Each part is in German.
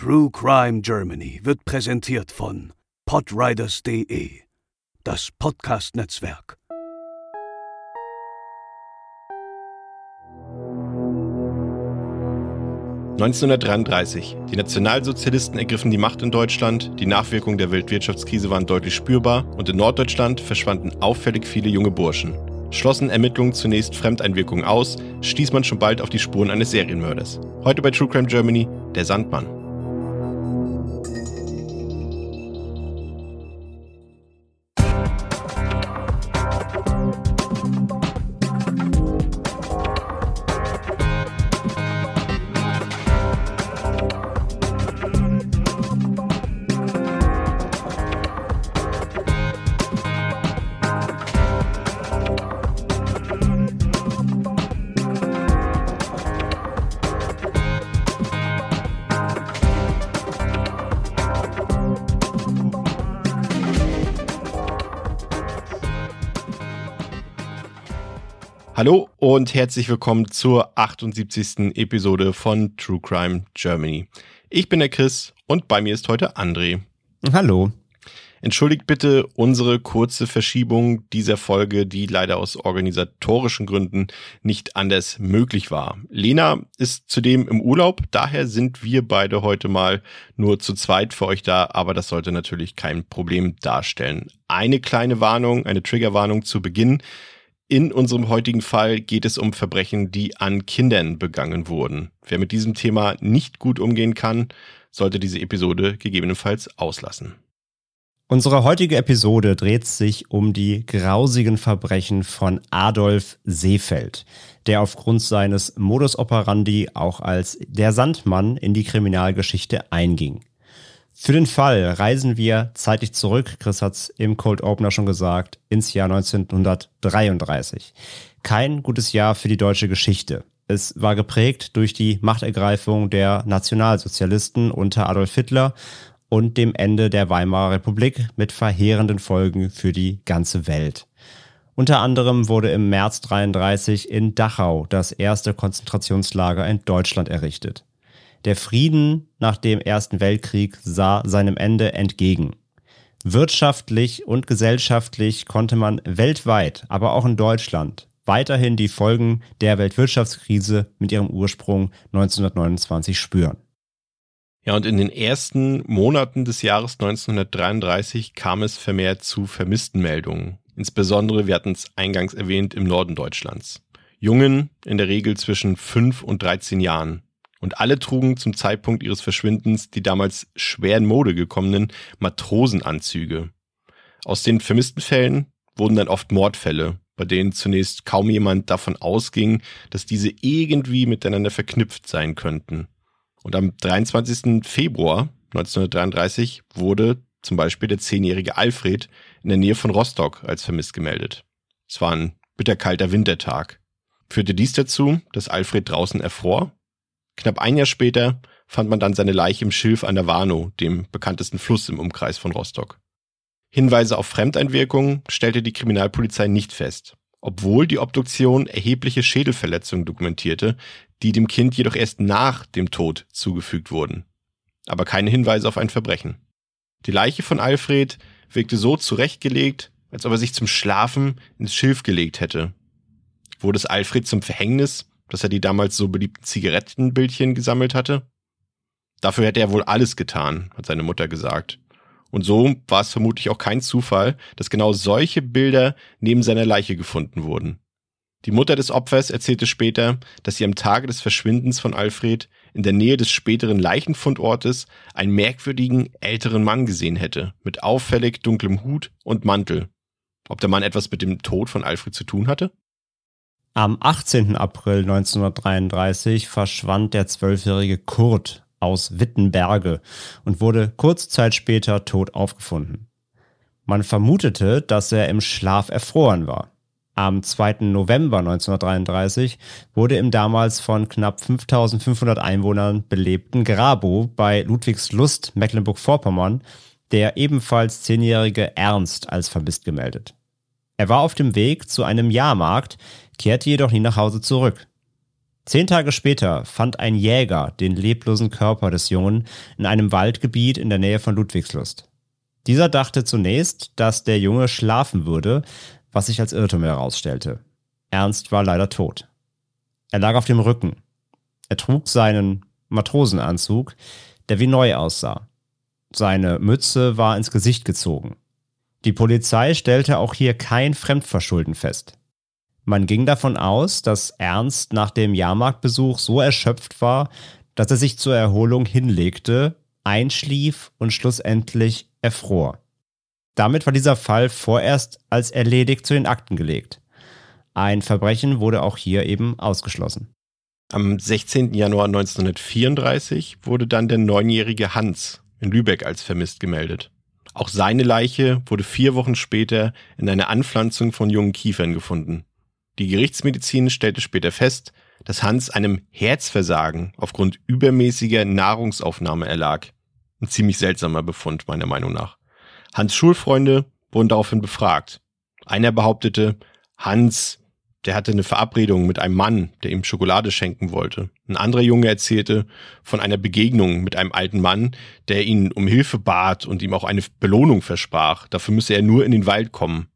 True Crime Germany wird präsentiert von podriders.de, das Podcast-Netzwerk. (1933). Die Nationalsozialisten ergriffen die Macht in Deutschland, die Nachwirkungen der Weltwirtschaftskrise waren deutlich spürbar und in Norddeutschland verschwanden auffällig viele junge Burschen. Schlossen Ermittlungen zunächst Fremdeinwirkungen aus, stieß man schon bald auf die Spuren eines Serienmörders. Heute bei True Crime Germany, der Sandmann. Und herzlich willkommen zur 78. Episode von True Crime Germany. Ich bin der Chris und bei mir ist heute André. Hallo. Entschuldigt bitte unsere kurze Verschiebung dieser Folge, die leider aus organisatorischen Gründen nicht anders möglich war. Lena ist zudem im Urlaub, daher sind wir beide heute mal nur zu zweit für euch da, aber das sollte natürlich kein Problem darstellen. Eine kleine Warnung, eine Triggerwarnung zu Beginn. In unserem heutigen Fall geht es um Verbrechen, die an Kindern begangen wurden. Wer mit diesem Thema nicht gut umgehen kann, sollte diese Episode gegebenenfalls auslassen. Unsere heutige Episode dreht sich um die grausigen Verbrechen von Adolf Seefeld, der aufgrund seines Modus operandi auch als der Sandmann in die Kriminalgeschichte einging. Für den Fall reisen wir zeitlich zurück, Chris hat es im Cold Opener schon gesagt, ins Jahr 1933. Kein gutes Jahr für die deutsche Geschichte. Es war geprägt durch die Machtergreifung der Nationalsozialisten unter Adolf Hitler und dem Ende der Weimarer Republik mit verheerenden Folgen für die ganze Welt. Unter anderem wurde im März 33 in Dachau das erste Konzentrationslager in Deutschland errichtet. Der Frieden nach dem Ersten Weltkrieg sah seinem Ende entgegen. Wirtschaftlich und gesellschaftlich konnte man weltweit, aber auch in Deutschland, weiterhin die Folgen der Weltwirtschaftskrise mit ihrem Ursprung 1929 spüren. Ja, und in den ersten Monaten des Jahres 1933 kam es vermehrt zu vermissten Meldungen. Insbesondere, wir hatten es eingangs erwähnt, im Norden Deutschlands. Jungen, in der Regel zwischen 5 und 13 Jahren, und alle trugen zum Zeitpunkt ihres Verschwindens die damals schwer in Mode gekommenen Matrosenanzüge. Aus den vermissten Fällen wurden dann oft Mordfälle, bei denen zunächst kaum jemand davon ausging, dass diese irgendwie miteinander verknüpft sein könnten. Und am 23. Februar 1933 wurde zum Beispiel der zehnjährige Alfred in der Nähe von Rostock als vermisst gemeldet. Es war ein bitterkalter Wintertag. Führte dies dazu, dass Alfred draußen erfror Knapp ein Jahr später fand man dann seine Leiche im Schilf an der Warnow, dem bekanntesten Fluss im Umkreis von Rostock. Hinweise auf Fremdeinwirkungen stellte die Kriminalpolizei nicht fest, obwohl die Obduktion erhebliche Schädelverletzungen dokumentierte, die dem Kind jedoch erst nach dem Tod zugefügt wurden. Aber keine Hinweise auf ein Verbrechen. Die Leiche von Alfred wirkte so zurechtgelegt, als ob er sich zum Schlafen ins Schilf gelegt hätte. Wurde es Alfred zum Verhängnis, dass er die damals so beliebten Zigarettenbildchen gesammelt hatte? Dafür hätte er wohl alles getan, hat seine Mutter gesagt. Und so war es vermutlich auch kein Zufall, dass genau solche Bilder neben seiner Leiche gefunden wurden. Die Mutter des Opfers erzählte später, dass sie am Tage des Verschwindens von Alfred in der Nähe des späteren Leichenfundortes einen merkwürdigen älteren Mann gesehen hätte, mit auffällig dunklem Hut und Mantel. Ob der Mann etwas mit dem Tod von Alfred zu tun hatte? Am 18. April 1933 verschwand der zwölfjährige Kurt aus Wittenberge und wurde kurze Zeit später tot aufgefunden. Man vermutete, dass er im Schlaf erfroren war. Am 2. November 1933 wurde im damals von knapp 5500 Einwohnern belebten Grabow bei Ludwigslust, Mecklenburg-Vorpommern, der ebenfalls zehnjährige Ernst als vermisst gemeldet. Er war auf dem Weg zu einem Jahrmarkt, kehrte jedoch nie nach Hause zurück. Zehn Tage später fand ein Jäger den leblosen Körper des Jungen in einem Waldgebiet in der Nähe von Ludwigslust. Dieser dachte zunächst, dass der Junge schlafen würde, was sich als Irrtum herausstellte. Ernst war leider tot. Er lag auf dem Rücken. Er trug seinen Matrosenanzug, der wie neu aussah. Seine Mütze war ins Gesicht gezogen. Die Polizei stellte auch hier kein Fremdverschulden fest. Man ging davon aus, dass Ernst nach dem Jahrmarktbesuch so erschöpft war, dass er sich zur Erholung hinlegte, einschlief und schlussendlich erfror. Damit war dieser Fall vorerst als erledigt zu den Akten gelegt. Ein Verbrechen wurde auch hier eben ausgeschlossen. Am 16. Januar 1934 wurde dann der neunjährige Hans in Lübeck als vermisst gemeldet. Auch seine Leiche wurde vier Wochen später in einer Anpflanzung von jungen Kiefern gefunden. Die Gerichtsmedizin stellte später fest, dass Hans einem Herzversagen aufgrund übermäßiger Nahrungsaufnahme erlag. Ein ziemlich seltsamer Befund, meiner Meinung nach. Hans Schulfreunde wurden daraufhin befragt. Einer behauptete, Hans, der hatte eine Verabredung mit einem Mann, der ihm Schokolade schenken wollte. Ein anderer Junge erzählte von einer Begegnung mit einem alten Mann, der ihn um Hilfe bat und ihm auch eine Belohnung versprach. Dafür müsse er nur in den Wald kommen.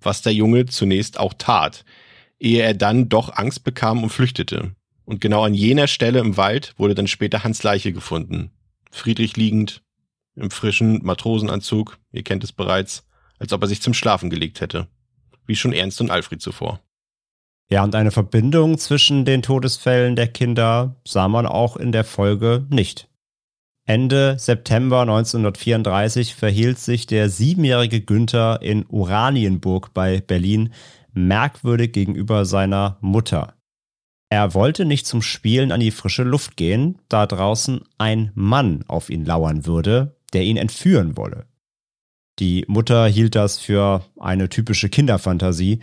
Was der Junge zunächst auch tat ehe er dann doch Angst bekam und flüchtete. Und genau an jener Stelle im Wald wurde dann später Hans Leiche gefunden. Friedrich liegend, im frischen Matrosenanzug, ihr kennt es bereits, als ob er sich zum Schlafen gelegt hätte. Wie schon Ernst und Alfred zuvor. Ja, und eine Verbindung zwischen den Todesfällen der Kinder sah man auch in der Folge nicht. Ende September 1934 verhielt sich der siebenjährige Günther in Uranienburg bei Berlin merkwürdig gegenüber seiner Mutter. Er wollte nicht zum Spielen an die frische Luft gehen, da draußen ein Mann auf ihn lauern würde, der ihn entführen wolle. Die Mutter hielt das für eine typische Kinderfantasie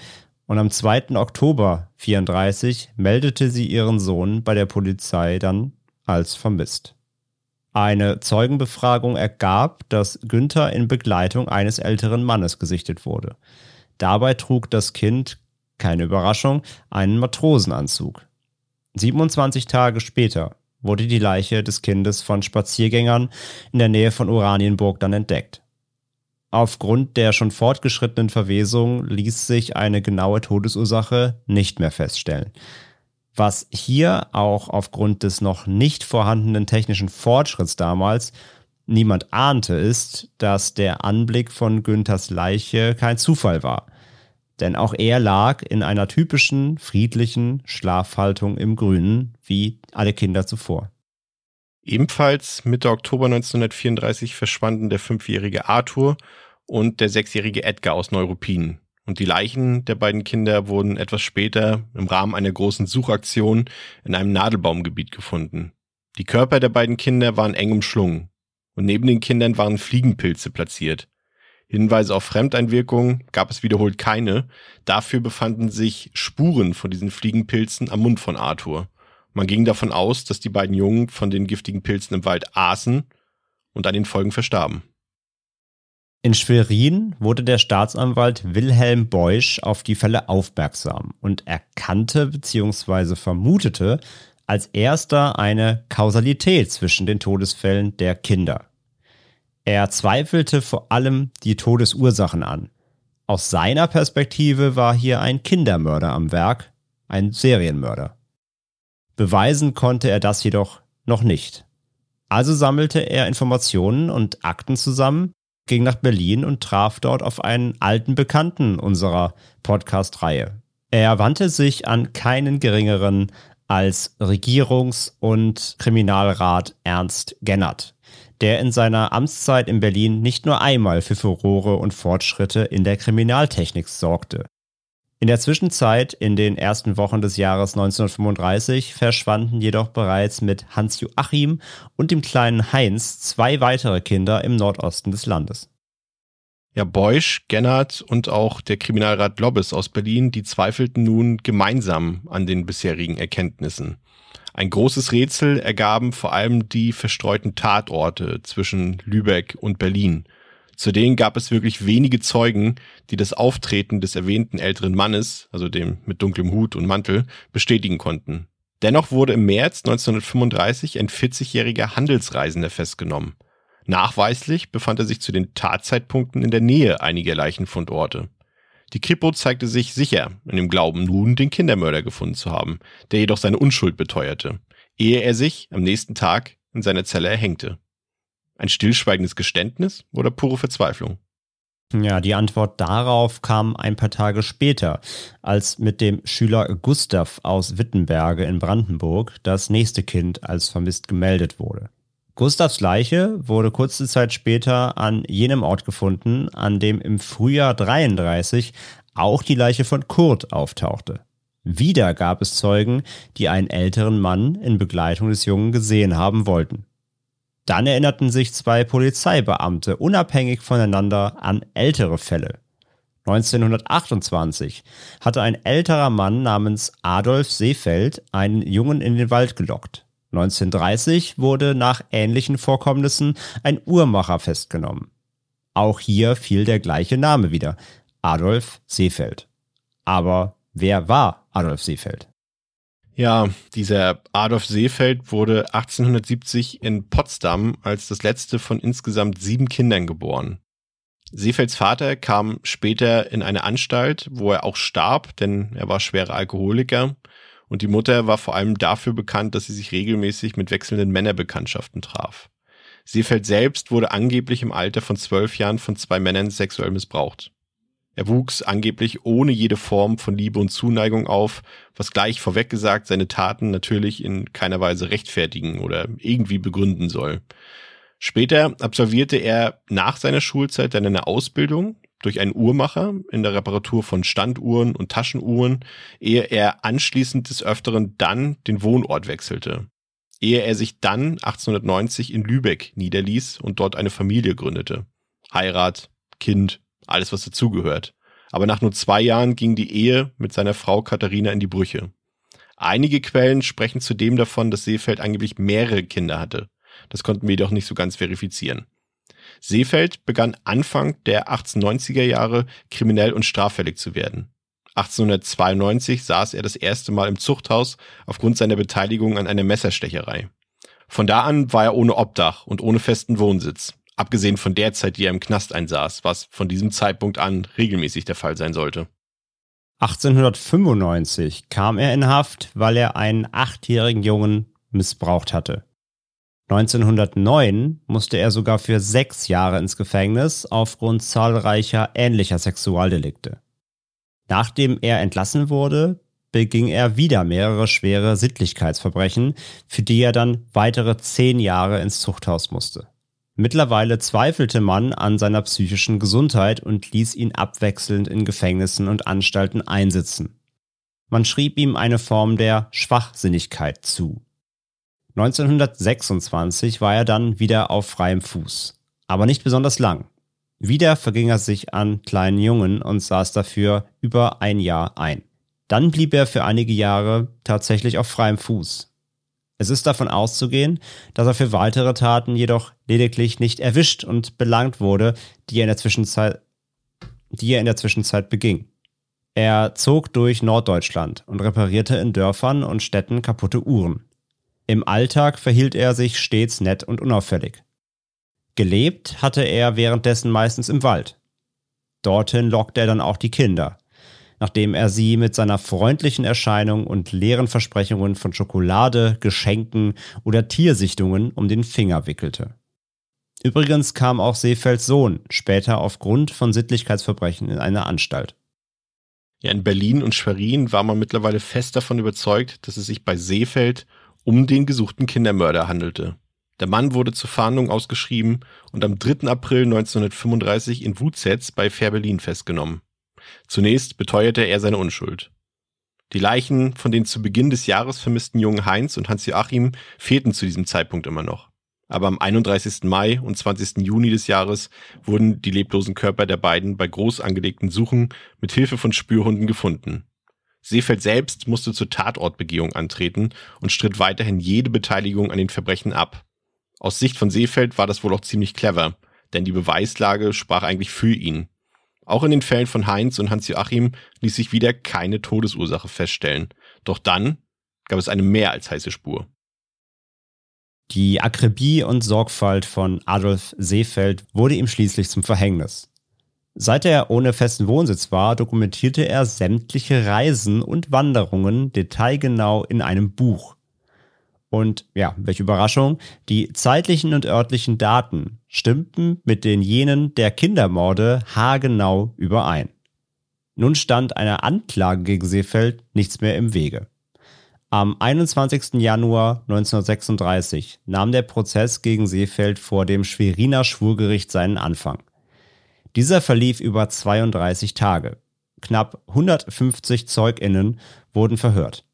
und am 2. Oktober 34 meldete sie ihren Sohn bei der Polizei dann als vermisst. Eine Zeugenbefragung ergab, dass Günther in Begleitung eines älteren Mannes gesichtet wurde. Dabei trug das Kind, keine Überraschung, einen Matrosenanzug. 27 Tage später wurde die Leiche des Kindes von Spaziergängern in der Nähe von Oranienburg dann entdeckt. Aufgrund der schon fortgeschrittenen Verwesung ließ sich eine genaue Todesursache nicht mehr feststellen. Was hier auch aufgrund des noch nicht vorhandenen technischen Fortschritts damals niemand ahnte, ist, dass der Anblick von Günthers Leiche kein Zufall war. Denn auch er lag in einer typischen, friedlichen Schlafhaltung im Grünen, wie alle Kinder zuvor. Ebenfalls Mitte Oktober 1934 verschwanden der fünfjährige Arthur und der sechsjährige Edgar aus Neuruppin. Und die Leichen der beiden Kinder wurden etwas später im Rahmen einer großen Suchaktion in einem Nadelbaumgebiet gefunden. Die Körper der beiden Kinder waren eng umschlungen und neben den Kindern waren Fliegenpilze platziert. Hinweise auf Fremdeinwirkung gab es wiederholt keine. Dafür befanden sich Spuren von diesen Fliegenpilzen am Mund von Arthur. Man ging davon aus, dass die beiden Jungen von den giftigen Pilzen im Wald aßen und an den Folgen verstarben. In Schwerin wurde der Staatsanwalt Wilhelm Beusch auf die Fälle aufmerksam und erkannte bzw. vermutete als erster eine Kausalität zwischen den Todesfällen der Kinder. Er zweifelte vor allem die Todesursachen an. Aus seiner Perspektive war hier ein Kindermörder am Werk, ein Serienmörder. Beweisen konnte er das jedoch noch nicht. Also sammelte er Informationen und Akten zusammen, ging nach Berlin und traf dort auf einen alten Bekannten unserer Podcast-Reihe. Er wandte sich an keinen geringeren als Regierungs- und Kriminalrat Ernst Gennert, der in seiner Amtszeit in Berlin nicht nur einmal für Furore und Fortschritte in der Kriminaltechnik sorgte. In der Zwischenzeit, in den ersten Wochen des Jahres 1935, verschwanden jedoch bereits mit Hans Joachim und dem kleinen Heinz zwei weitere Kinder im Nordosten des Landes. Ja, Beusch, Gennert und auch der Kriminalrat Lobbes aus Berlin, die zweifelten nun gemeinsam an den bisherigen Erkenntnissen. Ein großes Rätsel ergaben vor allem die verstreuten Tatorte zwischen Lübeck und Berlin. Zu denen gab es wirklich wenige Zeugen, die das Auftreten des erwähnten älteren Mannes, also dem mit dunklem Hut und Mantel, bestätigen konnten. Dennoch wurde im März 1935 ein 40-jähriger Handelsreisender festgenommen. Nachweislich befand er sich zu den Tatzeitpunkten in der Nähe einiger Leichenfundorte. Die Kripo zeigte sich sicher in dem Glauben, nun den Kindermörder gefunden zu haben, der jedoch seine Unschuld beteuerte, ehe er sich am nächsten Tag in seiner Zelle erhängte. Ein stillschweigendes Geständnis oder pure Verzweiflung? Ja, die Antwort darauf kam ein paar Tage später, als mit dem Schüler Gustav aus Wittenberge in Brandenburg das nächste Kind als vermisst gemeldet wurde. Gustavs Leiche wurde kurze Zeit später an jenem Ort gefunden, an dem im Frühjahr 33 auch die Leiche von Kurt auftauchte. Wieder gab es Zeugen, die einen älteren Mann in Begleitung des Jungen gesehen haben wollten. Dann erinnerten sich zwei Polizeibeamte unabhängig voneinander an ältere Fälle. 1928 hatte ein älterer Mann namens Adolf Seefeld einen Jungen in den Wald gelockt. 1930 wurde nach ähnlichen Vorkommnissen ein Uhrmacher festgenommen. Auch hier fiel der gleiche Name wieder, Adolf Seefeld. Aber wer war Adolf Seefeld? Ja, dieser Adolf Seefeld wurde 1870 in Potsdam als das letzte von insgesamt sieben Kindern geboren. Seefelds Vater kam später in eine Anstalt, wo er auch starb, denn er war schwerer Alkoholiker. Und die Mutter war vor allem dafür bekannt, dass sie sich regelmäßig mit wechselnden Männerbekanntschaften traf. Seefeld selbst wurde angeblich im Alter von zwölf Jahren von zwei Männern sexuell missbraucht. Er wuchs angeblich ohne jede Form von Liebe und Zuneigung auf, was gleich vorweg gesagt seine Taten natürlich in keiner Weise rechtfertigen oder irgendwie begründen soll. Später absolvierte er nach seiner Schulzeit dann eine Ausbildung durch einen Uhrmacher in der Reparatur von Standuhren und Taschenuhren, ehe er anschließend des Öfteren dann den Wohnort wechselte. Ehe er sich dann 1890 in Lübeck niederließ und dort eine Familie gründete. Heirat, Kind, alles was dazugehört. Aber nach nur zwei Jahren ging die Ehe mit seiner Frau Katharina in die Brüche. Einige Quellen sprechen zudem davon, dass Seefeld angeblich mehrere Kinder hatte. Das konnten wir jedoch nicht so ganz verifizieren. Seefeld begann Anfang der 1890er Jahre kriminell und straffällig zu werden. 1892 saß er das erste Mal im Zuchthaus aufgrund seiner Beteiligung an einer Messerstecherei. Von da an war er ohne Obdach und ohne festen Wohnsitz. Abgesehen von der Zeit, die er im Knast einsaß, was von diesem Zeitpunkt an regelmäßig der Fall sein sollte. 1895 kam er in Haft, weil er einen achtjährigen Jungen missbraucht hatte. 1909 musste er sogar für sechs Jahre ins Gefängnis aufgrund zahlreicher ähnlicher Sexualdelikte. Nachdem er entlassen wurde, beging er wieder mehrere schwere Sittlichkeitsverbrechen, für die er dann weitere zehn Jahre ins Zuchthaus musste. Mittlerweile zweifelte man an seiner psychischen Gesundheit und ließ ihn abwechselnd in Gefängnissen und Anstalten einsitzen. Man schrieb ihm eine Form der Schwachsinnigkeit zu. 1926 war er dann wieder auf freiem Fuß, aber nicht besonders lang. Wieder verging er sich an kleinen Jungen und saß dafür über ein Jahr ein. Dann blieb er für einige Jahre tatsächlich auf freiem Fuß. Es ist davon auszugehen, dass er für weitere Taten jedoch lediglich nicht erwischt und belangt wurde, die er in der Zwischenzeit, die er in der Zwischenzeit beging. Er zog durch Norddeutschland und reparierte in Dörfern und Städten kaputte Uhren. Im Alltag verhielt er sich stets nett und unauffällig. Gelebt hatte er währenddessen meistens im Wald. Dorthin lockte er dann auch die Kinder, nachdem er sie mit seiner freundlichen Erscheinung und leeren Versprechungen von Schokolade, Geschenken oder Tiersichtungen um den Finger wickelte. Übrigens kam auch Seefelds Sohn später aufgrund von Sittlichkeitsverbrechen in eine Anstalt. Ja, in Berlin und Schwerin war man mittlerweile fest davon überzeugt, dass es sich bei Seefeld um den gesuchten Kindermörder handelte. Der Mann wurde zur Fahndung ausgeschrieben und am 3. April 1935 in Wutzetz bei Fährberlin festgenommen. Zunächst beteuerte er seine Unschuld. Die Leichen von den zu Beginn des Jahres vermissten jungen Heinz und Hans-Joachim fehlten zu diesem Zeitpunkt immer noch. Aber am 31. Mai und 20. Juni des Jahres wurden die leblosen Körper der beiden bei groß angelegten Suchen mit Hilfe von Spürhunden gefunden. Seefeld selbst musste zur Tatortbegehung antreten und stritt weiterhin jede Beteiligung an den Verbrechen ab. Aus Sicht von Seefeld war das wohl auch ziemlich clever, denn die Beweislage sprach eigentlich für ihn. Auch in den Fällen von Heinz und Hans-Joachim ließ sich wieder keine Todesursache feststellen. Doch dann gab es eine mehr als heiße Spur. Die Akribie und Sorgfalt von Adolf Seefeld wurde ihm schließlich zum Verhängnis. Seit er ohne festen Wohnsitz war, dokumentierte er sämtliche Reisen und Wanderungen detailgenau in einem Buch. Und ja, welche Überraschung, die zeitlichen und örtlichen Daten stimmten mit den jenen der Kindermorde haargenau überein. Nun stand einer Anklage gegen Seefeld nichts mehr im Wege. Am 21. Januar 1936 nahm der Prozess gegen Seefeld vor dem Schweriner Schwurgericht seinen Anfang. Dieser verlief über 32 Tage. Knapp 150 Zeuginnen wurden verhört.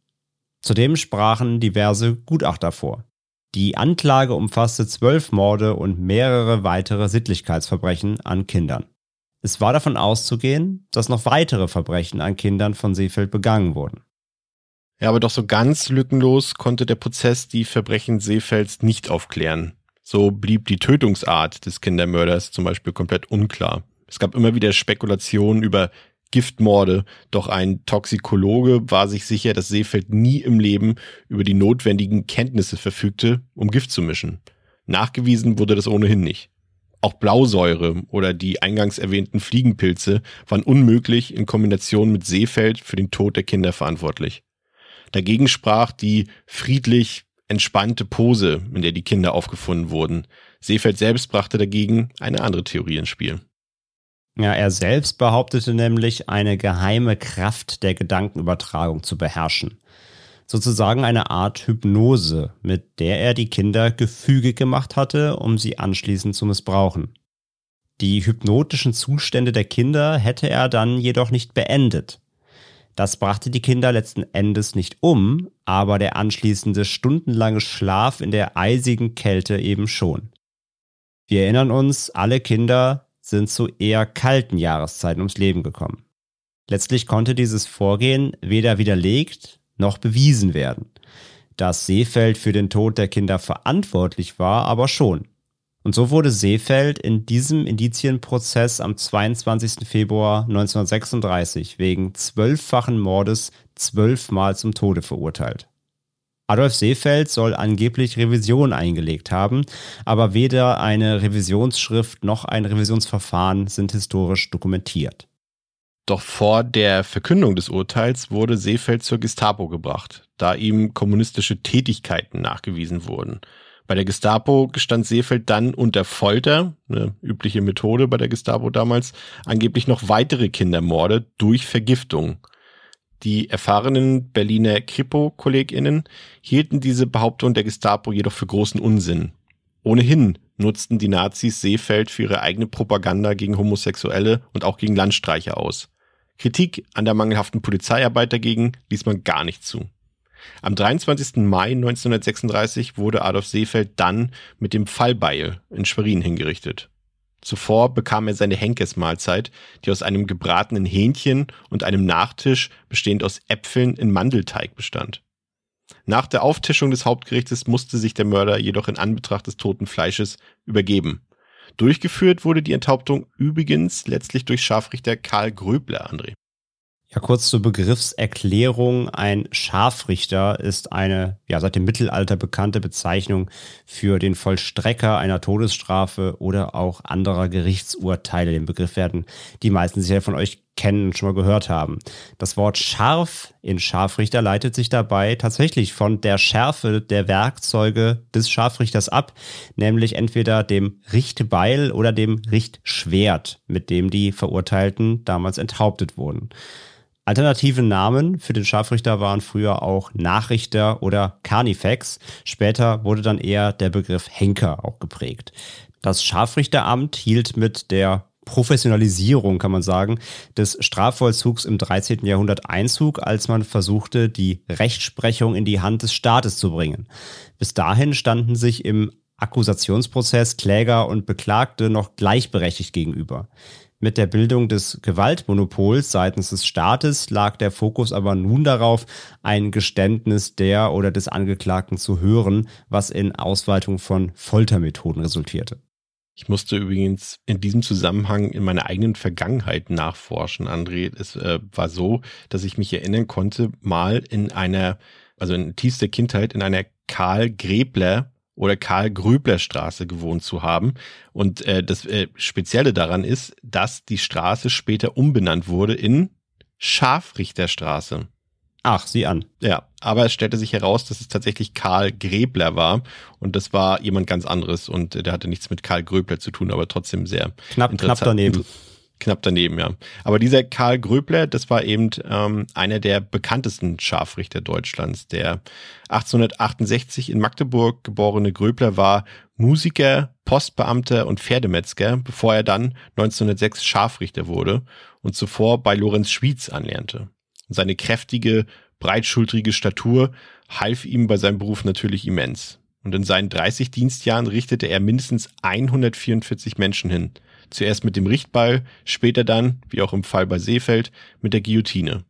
Zudem sprachen diverse Gutachter vor. Die Anklage umfasste zwölf Morde und mehrere weitere Sittlichkeitsverbrechen an Kindern. Es war davon auszugehen, dass noch weitere Verbrechen an Kindern von Seefeld begangen wurden. Ja, aber doch so ganz lückenlos konnte der Prozess die Verbrechen Seefelds nicht aufklären. So blieb die Tötungsart des Kindermörders zum Beispiel komplett unklar. Es gab immer wieder Spekulationen über Giftmorde, doch ein Toxikologe war sich sicher, dass Seefeld nie im Leben über die notwendigen Kenntnisse verfügte, um Gift zu mischen. Nachgewiesen wurde das ohnehin nicht. Auch Blausäure oder die eingangs erwähnten Fliegenpilze waren unmöglich in Kombination mit Seefeld für den Tod der Kinder verantwortlich. Dagegen sprach die friedlich entspannte Pose, in der die Kinder aufgefunden wurden. Seefeld selbst brachte dagegen eine andere Theorie ins Spiel. Ja, er selbst behauptete nämlich, eine geheime Kraft der Gedankenübertragung zu beherrschen. Sozusagen eine Art Hypnose, mit der er die Kinder gefügig gemacht hatte, um sie anschließend zu missbrauchen. Die hypnotischen Zustände der Kinder hätte er dann jedoch nicht beendet. Das brachte die Kinder letzten Endes nicht um, aber der anschließende stundenlange Schlaf in der eisigen Kälte eben schon. Wir erinnern uns, alle Kinder sind zu eher kalten Jahreszeiten ums Leben gekommen. Letztlich konnte dieses Vorgehen weder widerlegt noch bewiesen werden. Dass Seefeld für den Tod der Kinder verantwortlich war, aber schon. Und so wurde Seefeld in diesem Indizienprozess am 22. Februar 1936 wegen zwölffachen Mordes zwölfmal zum Tode verurteilt. Adolf Seefeld soll angeblich Revision eingelegt haben, aber weder eine Revisionsschrift noch ein Revisionsverfahren sind historisch dokumentiert. Doch vor der Verkündung des Urteils wurde Seefeld zur Gestapo gebracht, da ihm kommunistische Tätigkeiten nachgewiesen wurden. Bei der Gestapo gestand Seefeld dann unter Folter, eine übliche Methode bei der Gestapo damals, angeblich noch weitere Kindermorde durch Vergiftung. Die erfahrenen Berliner Kripo-KollegInnen hielten diese Behauptung der Gestapo jedoch für großen Unsinn. Ohnehin nutzten die Nazis Seefeld für ihre eigene Propaganda gegen Homosexuelle und auch gegen Landstreicher aus. Kritik an der mangelhaften Polizeiarbeit dagegen ließ man gar nicht zu. Am 23. Mai 1936 wurde Adolf Seefeld dann mit dem Fallbeil in Schwerin hingerichtet. Zuvor bekam er seine Henkesmahlzeit, die aus einem gebratenen Hähnchen und einem Nachtisch bestehend aus Äpfeln in Mandelteig bestand. Nach der Auftischung des Hauptgerichtes musste sich der Mörder jedoch in Anbetracht des toten Fleisches übergeben. Durchgeführt wurde die Enthauptung übrigens letztlich durch Scharfrichter Karl Gröbler, André. Ja, kurz zur Begriffserklärung. Ein Scharfrichter ist eine ja, seit dem Mittelalter bekannte Bezeichnung für den Vollstrecker einer Todesstrafe oder auch anderer Gerichtsurteile. Den Begriff werden die meisten sicher von euch kennen und schon mal gehört haben. Das Wort scharf in Scharfrichter leitet sich dabei tatsächlich von der Schärfe der Werkzeuge des Scharfrichters ab, nämlich entweder dem Richtbeil oder dem Richtschwert, mit dem die Verurteilten damals enthauptet wurden. Alternative Namen für den Scharfrichter waren früher auch Nachrichter oder Carnifex. Später wurde dann eher der Begriff Henker auch geprägt. Das Scharfrichteramt hielt mit der Professionalisierung, kann man sagen, des Strafvollzugs im 13. Jahrhundert Einzug, als man versuchte, die Rechtsprechung in die Hand des Staates zu bringen. Bis dahin standen sich im Akkusationsprozess Kläger und Beklagte noch gleichberechtigt gegenüber. Mit der Bildung des Gewaltmonopols seitens des Staates lag der Fokus aber nun darauf, ein Geständnis der oder des Angeklagten zu hören, was in Ausweitung von Foltermethoden resultierte. Ich musste übrigens in diesem Zusammenhang in meiner eigenen Vergangenheit nachforschen, André. Es äh, war so, dass ich mich erinnern konnte, mal in einer also in tiefster Kindheit, in einer Karl Gräbler oder Karl Gröbler Straße gewohnt zu haben. Und äh, das äh, Spezielle daran ist, dass die Straße später umbenannt wurde in Scharfrichterstraße. Ach, sieh an. Ja, aber es stellte sich heraus, dass es tatsächlich Karl Gräbler war und das war jemand ganz anderes und der hatte nichts mit Karl Gröbler zu tun, aber trotzdem sehr knapp, knapp daneben. Knapp daneben, ja. Aber dieser Karl Gröbler, das war eben ähm, einer der bekanntesten Scharfrichter Deutschlands. Der 1868 in Magdeburg geborene Gröbler war Musiker, Postbeamter und Pferdemetzger, bevor er dann 1906 Scharfrichter wurde und zuvor bei Lorenz Schwyz anlernte. Seine kräftige, breitschultrige Statur half ihm bei seinem Beruf natürlich immens. Und in seinen 30 Dienstjahren richtete er mindestens 144 Menschen hin. Zuerst mit dem Richtball, später dann, wie auch im Fall bei Seefeld, mit der Guillotine.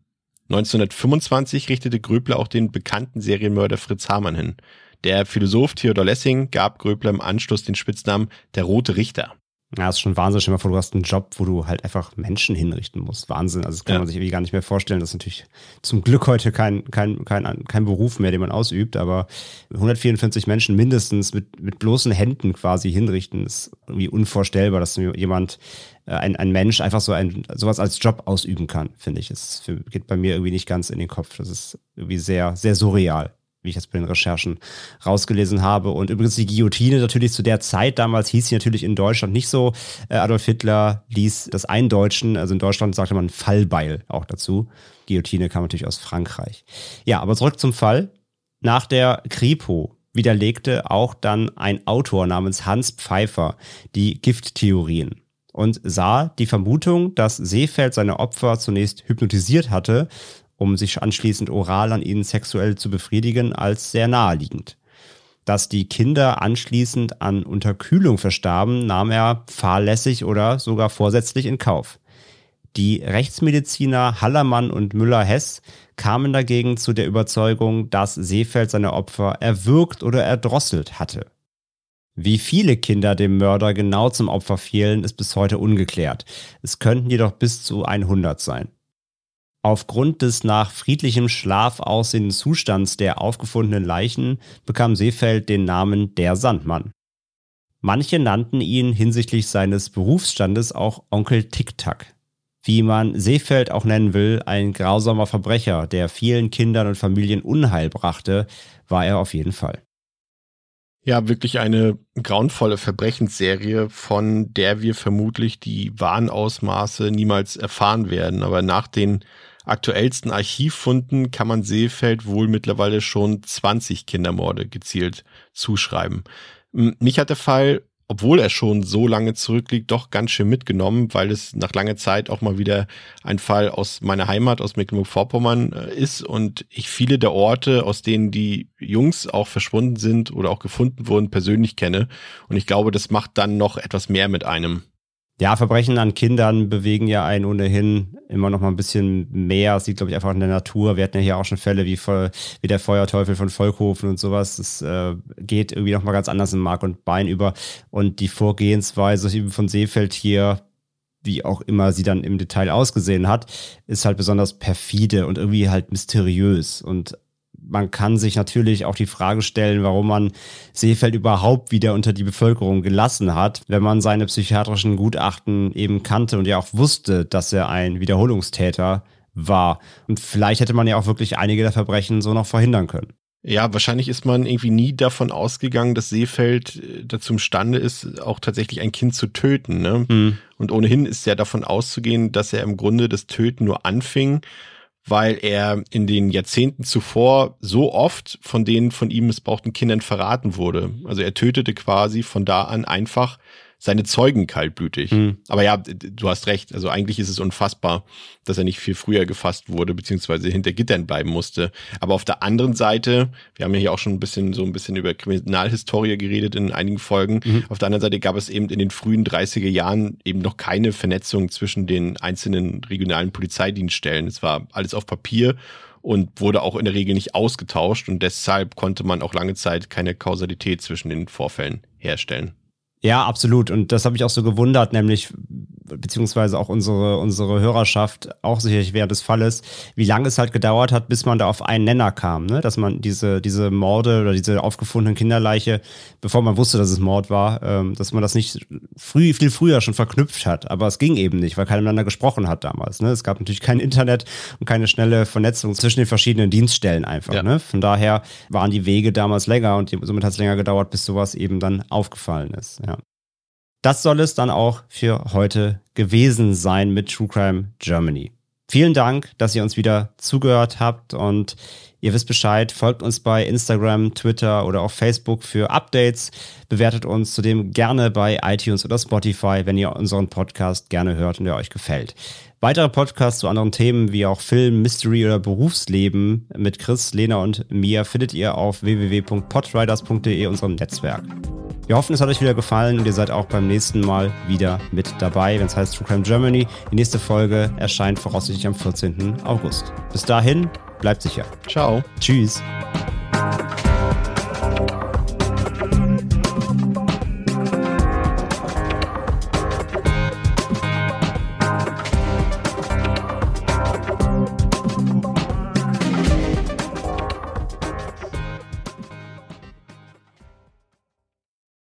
1925 richtete Gröbler auch den bekannten Serienmörder Fritz Hamann hin. Der Philosoph Theodor Lessing gab Gröbler im Anschluss den Spitznamen der Rote Richter. Ja, ist schon Wahnsinn. Stell dir mal vor, du hast einen Job, wo du halt einfach Menschen hinrichten musst. Wahnsinn. Also das kann ja. man sich irgendwie gar nicht mehr vorstellen. Das ist natürlich zum Glück heute kein, kein, kein, kein Beruf mehr, den man ausübt. Aber 144 Menschen mindestens mit, mit bloßen Händen quasi hinrichten, ist irgendwie unvorstellbar, dass jemand, äh, ein, ein Mensch einfach so ein, sowas als Job ausüben kann, finde ich. Es geht bei mir irgendwie nicht ganz in den Kopf. Das ist irgendwie sehr, sehr surreal wie ich das bei den Recherchen rausgelesen habe. Und übrigens die Guillotine natürlich zu der Zeit damals hieß sie natürlich in Deutschland nicht so. Äh, Adolf Hitler ließ das Eindeutschen, also in Deutschland sagte man Fallbeil auch dazu. Guillotine kam natürlich aus Frankreich. Ja, aber zurück zum Fall. Nach der Kripo widerlegte auch dann ein Autor namens Hans Pfeiffer die Gifttheorien und sah die Vermutung, dass Seefeld seine Opfer zunächst hypnotisiert hatte um sich anschließend oral an ihnen sexuell zu befriedigen, als sehr naheliegend. Dass die Kinder anschließend an Unterkühlung verstarben, nahm er fahrlässig oder sogar vorsätzlich in Kauf. Die Rechtsmediziner Hallermann und Müller-Hess kamen dagegen zu der Überzeugung, dass Seefeld seine Opfer erwürgt oder erdrosselt hatte. Wie viele Kinder dem Mörder genau zum Opfer fielen, ist bis heute ungeklärt. Es könnten jedoch bis zu 100 sein. Aufgrund des nach friedlichem Schlaf aussehenden Zustands der aufgefundenen Leichen bekam Seefeld den Namen der Sandmann. Manche nannten ihn hinsichtlich seines Berufsstandes auch Onkel Tic-Tac. Wie man Seefeld auch nennen will, ein grausamer Verbrecher, der vielen Kindern und Familien Unheil brachte, war er auf jeden Fall. Ja, wirklich eine grauenvolle Verbrechensserie, von der wir vermutlich die wahren Ausmaße niemals erfahren werden. Aber nach den aktuellsten Archivfunden kann man Seefeld wohl mittlerweile schon 20 Kindermorde gezielt zuschreiben. Mich hat der Fall, obwohl er schon so lange zurückliegt, doch ganz schön mitgenommen, weil es nach langer Zeit auch mal wieder ein Fall aus meiner Heimat, aus Mecklenburg-Vorpommern äh, ist und ich viele der Orte, aus denen die Jungs auch verschwunden sind oder auch gefunden wurden, persönlich kenne. Und ich glaube, das macht dann noch etwas mehr mit einem. Ja, Verbrechen an Kindern bewegen ja einen ohnehin immer noch mal ein bisschen mehr. Das liegt, glaube ich, einfach in der Natur. Wir hatten ja hier auch schon Fälle wie, wie der Feuerteufel von Volkhofen und sowas. Das äh, geht irgendwie noch mal ganz anders in Mark und Bein über. Und die Vorgehensweise von Seefeld hier, wie auch immer sie dann im Detail ausgesehen hat, ist halt besonders perfide und irgendwie halt mysteriös. Und man kann sich natürlich auch die Frage stellen, warum man Seefeld überhaupt wieder unter die Bevölkerung gelassen hat, wenn man seine psychiatrischen Gutachten eben kannte und ja auch wusste, dass er ein Wiederholungstäter war. Und vielleicht hätte man ja auch wirklich einige der Verbrechen so noch verhindern können. Ja, wahrscheinlich ist man irgendwie nie davon ausgegangen, dass Seefeld äh, dazu imstande ist, auch tatsächlich ein Kind zu töten. Ne? Mhm. Und ohnehin ist ja davon auszugehen, dass er im Grunde das Töten nur anfing, weil er in den Jahrzehnten zuvor so oft von den von ihm missbrauchten Kindern verraten wurde. Also er tötete quasi von da an einfach seine Zeugen kaltblütig. Mhm. Aber ja, du hast recht. Also eigentlich ist es unfassbar, dass er nicht viel früher gefasst wurde, beziehungsweise hinter Gittern bleiben musste. Aber auf der anderen Seite, wir haben ja hier auch schon ein bisschen so ein bisschen über Kriminalhistorie geredet in einigen Folgen. Mhm. Auf der anderen Seite gab es eben in den frühen 30er Jahren eben noch keine Vernetzung zwischen den einzelnen regionalen Polizeidienststellen. Es war alles auf Papier und wurde auch in der Regel nicht ausgetauscht und deshalb konnte man auch lange Zeit keine Kausalität zwischen den Vorfällen herstellen. Ja, absolut. Und das habe ich auch so gewundert, nämlich beziehungsweise auch unsere, unsere Hörerschaft auch sicherlich während des Falles, wie lange es halt gedauert hat, bis man da auf einen Nenner kam, ne? dass man diese, diese Morde oder diese aufgefundenen Kinderleiche, bevor man wusste, dass es Mord war, ähm, dass man das nicht früh, viel früher schon verknüpft hat. Aber es ging eben nicht, weil keiner miteinander gesprochen hat damals. Ne? Es gab natürlich kein Internet und keine schnelle Vernetzung zwischen den verschiedenen Dienststellen einfach. Ja. Ne? Von daher waren die Wege damals länger und somit hat es länger gedauert, bis sowas eben dann aufgefallen ist. Ja. Das soll es dann auch für heute gewesen sein mit True Crime Germany. Vielen Dank, dass ihr uns wieder zugehört habt und ihr wisst Bescheid. Folgt uns bei Instagram, Twitter oder auf Facebook für Updates. Bewertet uns zudem gerne bei iTunes oder Spotify, wenn ihr unseren Podcast gerne hört und er euch gefällt. Weitere Podcasts zu anderen Themen wie auch Film, Mystery oder Berufsleben mit Chris, Lena und mir findet ihr auf www.podriders.de, unserem Netzwerk. Wir hoffen, es hat euch wieder gefallen und ihr seid auch beim nächsten Mal wieder mit dabei, wenn es heißt True Crime Germany. Die nächste Folge erscheint voraussichtlich am 14. August. Bis dahin, bleibt sicher. Ciao. Tschüss.